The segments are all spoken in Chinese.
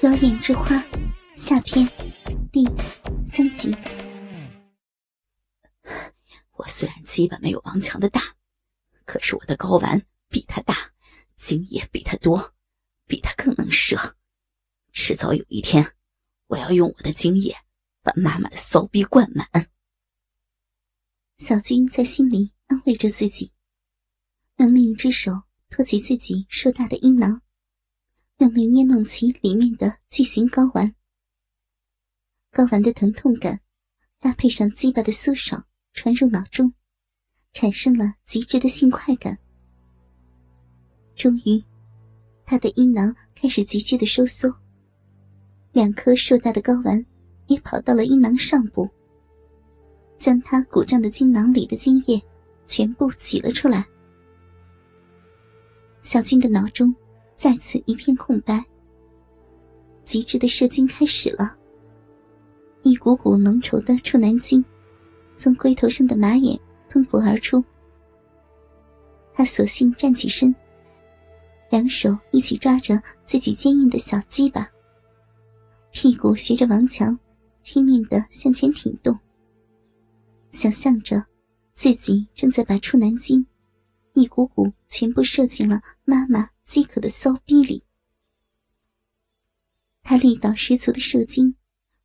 《妖艳之花》下篇第三集。我虽然基本没有王强的大，可是我的睾丸比他大，精液比他多，比他更能射。迟早有一天，我要用我的精液把妈妈的骚逼灌满。小军在心里安慰着自己，用另一只手托起自己硕大的阴囊。用力捏弄起里面的巨型睾丸，睾丸的疼痛感搭配上鸡巴的酥爽传入脑中，产生了极致的性快感。终于，他的阴囊开始急剧的收缩，两颗硕大的睾丸也跑到了阴囊上部，将他鼓胀的精囊里的精液全部挤了出来。小军的脑中。再次一片空白。极致的射精开始了，一股股浓稠的处男精从龟头上的马眼喷薄而出。他索性站起身，两手一起抓着自己坚硬的小鸡巴，屁股学着王强拼命的向前挺动，想象着自己正在把处男精一股股全部射进了妈妈。饥渴的骚逼里，他力道十足的射精，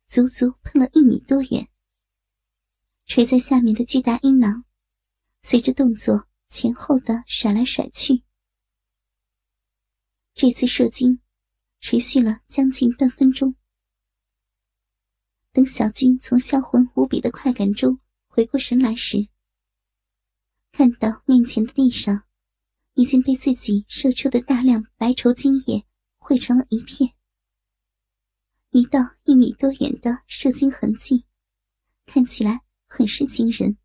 足足喷了一米多远。垂在下面的巨大阴囊，随着动作前后的甩来甩去。这次射精持续了将近半分钟。等小军从销魂无比的快感中回过神来时，看到面前的地上。已经被自己射出的大量白绸精液汇成了一片，一道一米多远的射精痕迹，看起来很是惊人。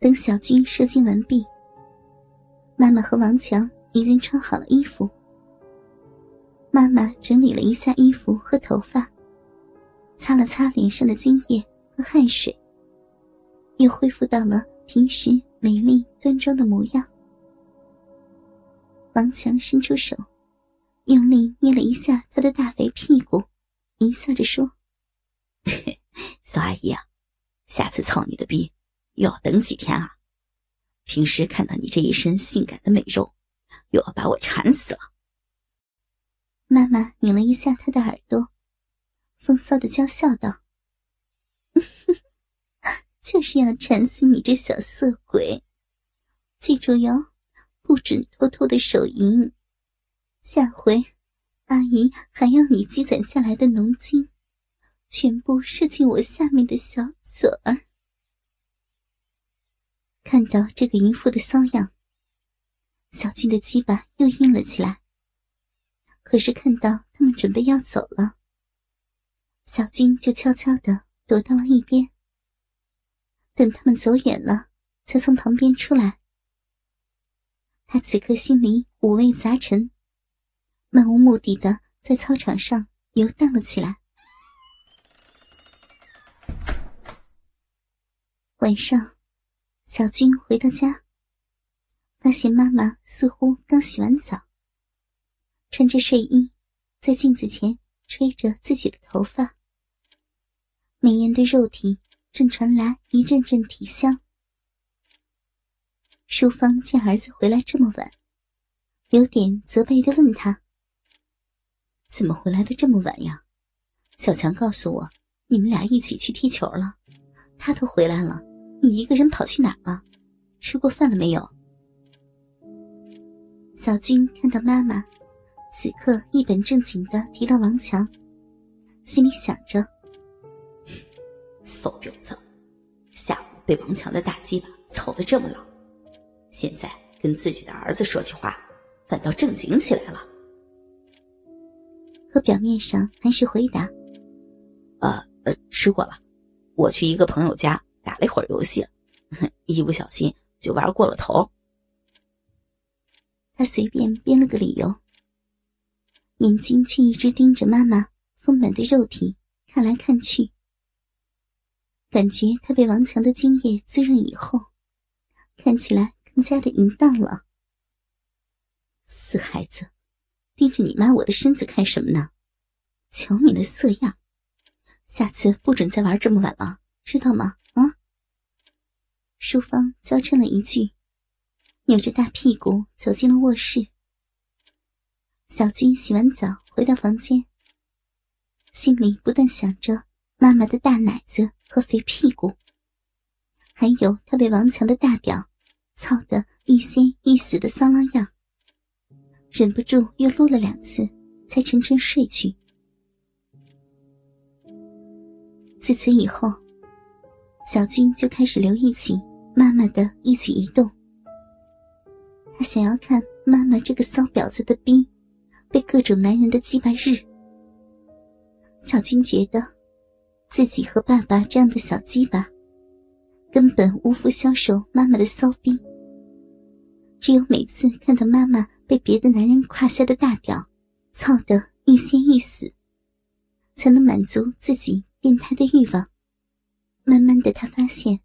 等小军射精完毕，妈妈和王强已经穿好了衣服。妈妈整理了一下衣服和头发，擦了擦脸上的精液和汗水，又恢复到了平时。美丽端庄的模样，王强伸出手，用力捏了一下他的大肥屁股，淫笑着说：“苏阿姨啊，下次操你的逼又要等几天啊？平时看到你这一身性感的美肉，又要把我馋死了。”妈妈拧了一下他的耳朵，风骚的娇笑道。就是要馋死你这小色鬼！记住哟，不准偷偷的手淫。下回，阿姨还要你积攒下来的浓精，全部射进我下面的小嘴儿。看到这个淫妇的骚样，小军的鸡巴又硬了起来。可是看到他们准备要走了，小军就悄悄的躲到了一边。等他们走远了，才从旁边出来。他此刻心里五味杂陈，漫无目的的在操场上游荡了起来。晚上，小军回到家，发现妈妈似乎刚洗完澡，穿着睡衣，在镜子前吹着自己的头发，美艳的肉体。正传来一阵阵体香。淑芳见儿子回来这么晚，有点责备的问他：“怎么回来的这么晚呀？”小强告诉我，你们俩一起去踢球了。他都回来了，你一个人跑去哪了？吃过饭了没有？小军看到妈妈此刻一本正经的提到王强，心里想着。骚婊子，下午被王强的大鸡巴操得这么老，现在跟自己的儿子说起话，反倒正经起来了。可表面上还是回答：“呃呃，吃过了，我去一个朋友家打了一会儿游戏，一不小心就玩过了头。”他随便编了个理由，眼睛却一直盯着妈妈丰满的肉体看来看去。感觉他被王强的精液滋润以后，看起来更加的淫荡了。死孩子，盯着你妈我的身子看什么呢？瞧你那色样，下次不准再玩这么晚了，知道吗？啊！淑芳娇嗔了一句，扭着大屁股走进了卧室。小军洗完澡回到房间，心里不断想着妈妈的大奶子和肥屁股，还有他被王强的大屌操得欲仙欲死的骚浪样，忍不住又撸了两次，才沉沉睡去。自此以后，小军就开始留意起妈妈的一举一动，他想要看妈妈这个骚婊子的逼。被各种男人的击败日，小军觉得自己和爸爸这样的小鸡巴根本无福消受妈妈的骚逼。只有每次看到妈妈被别的男人胯下的大屌操得欲仙欲死，才能满足自己变态的欲望。慢慢的，他发现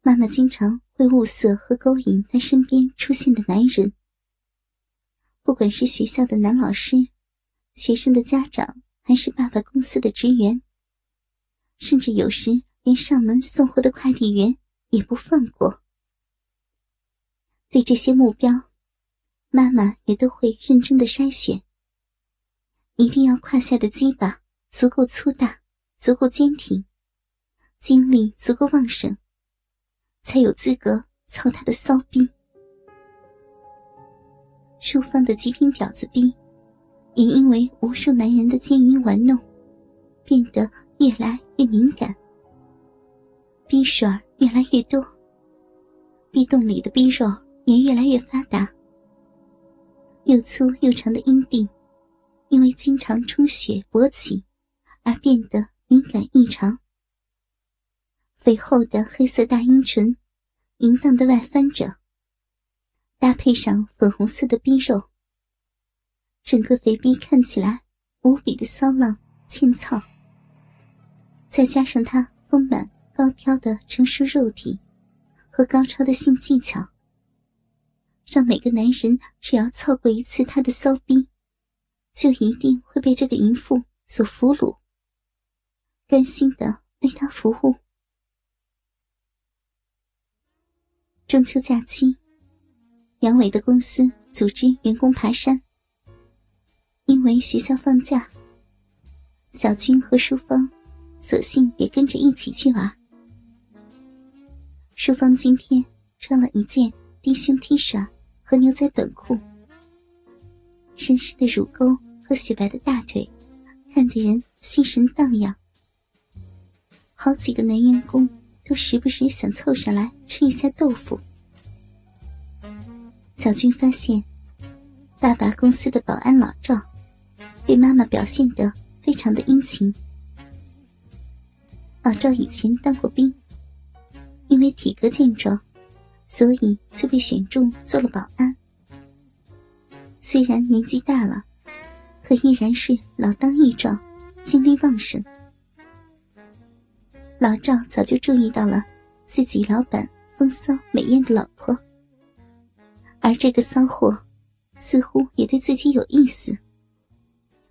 妈妈经常会物色和勾引他身边出现的男人。不管是学校的男老师、学生的家长，还是爸爸公司的职员，甚至有时连上门送货的快递员也不放过。对这些目标，妈妈也都会认真的筛选。一定要胯下的鸡巴足够粗大、足够坚挺，精力足够旺盛，才有资格操他的骚逼。淑芳的极品婊子逼，也因为无数男人的奸淫玩弄，变得越来越敏感，逼水越来越多，逼洞里的逼肉也越来越发达。又粗又长的阴蒂，因为经常充血勃起，而变得敏感异常。肥厚的黑色大阴唇，淫荡的外翻着。搭配上粉红色的逼肉，整个肥逼看起来无比的骚浪欠操。再加上他丰满高挑的成熟肉体和高超的性技巧，让每个男人只要操过一次他的骚逼，就一定会被这个淫妇所俘虏，甘心的为他服务。中秋假期。杨伟的公司组织员工爬山，因为学校放假，小军和淑芳索性也跟着一起去玩。淑芳今天穿了一件低胸 T 恤和牛仔短裤，深深的乳沟和雪白的大腿，看得人心神荡漾。好几个男员工都时不时想凑上来吃一下豆腐。小军发现，爸爸公司的保安老赵对妈妈表现得非常的殷勤。老赵以前当过兵，因为体格健壮，所以就被选中做了保安。虽然年纪大了，可依然是老当益壮，精力旺盛。老赵早就注意到了自己老板风骚美艳的老婆。而这个骚货，似乎也对自己有意思，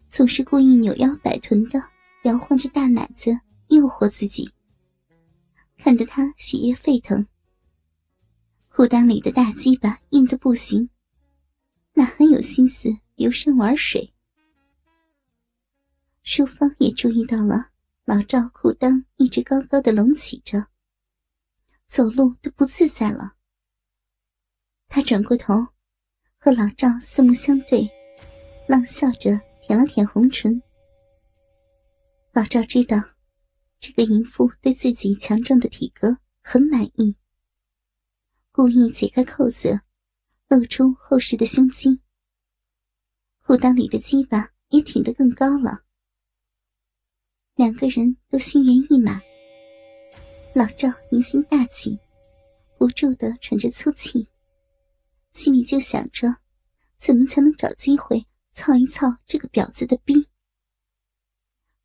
总是故意扭腰摆臀的摇晃着大奶子诱惑自己，看得他血液沸腾。裤裆里的大鸡巴硬的不行，哪还有心思游山玩水？淑芳也注意到了老赵裤裆一直高高的隆起着，走路都不自在了。他转过头，和老赵四目相对，浪笑着舔了舔红唇。老赵知道，这个淫妇对自己强壮的体格很满意，故意解开扣子，露出厚实的胸肌。裤裆里的鸡巴也挺得更高了。两个人都心猿意马，老赵淫心大起，不住的喘着粗气。心里就想着，怎么才能找机会操一操这个婊子的逼。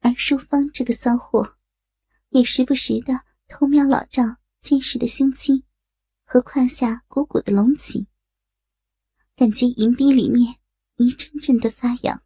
而淑芳这个骚货，也时不时的偷瞄老赵坚实的胸肌和胯下鼓鼓的隆起，感觉银逼里面一阵阵的发痒。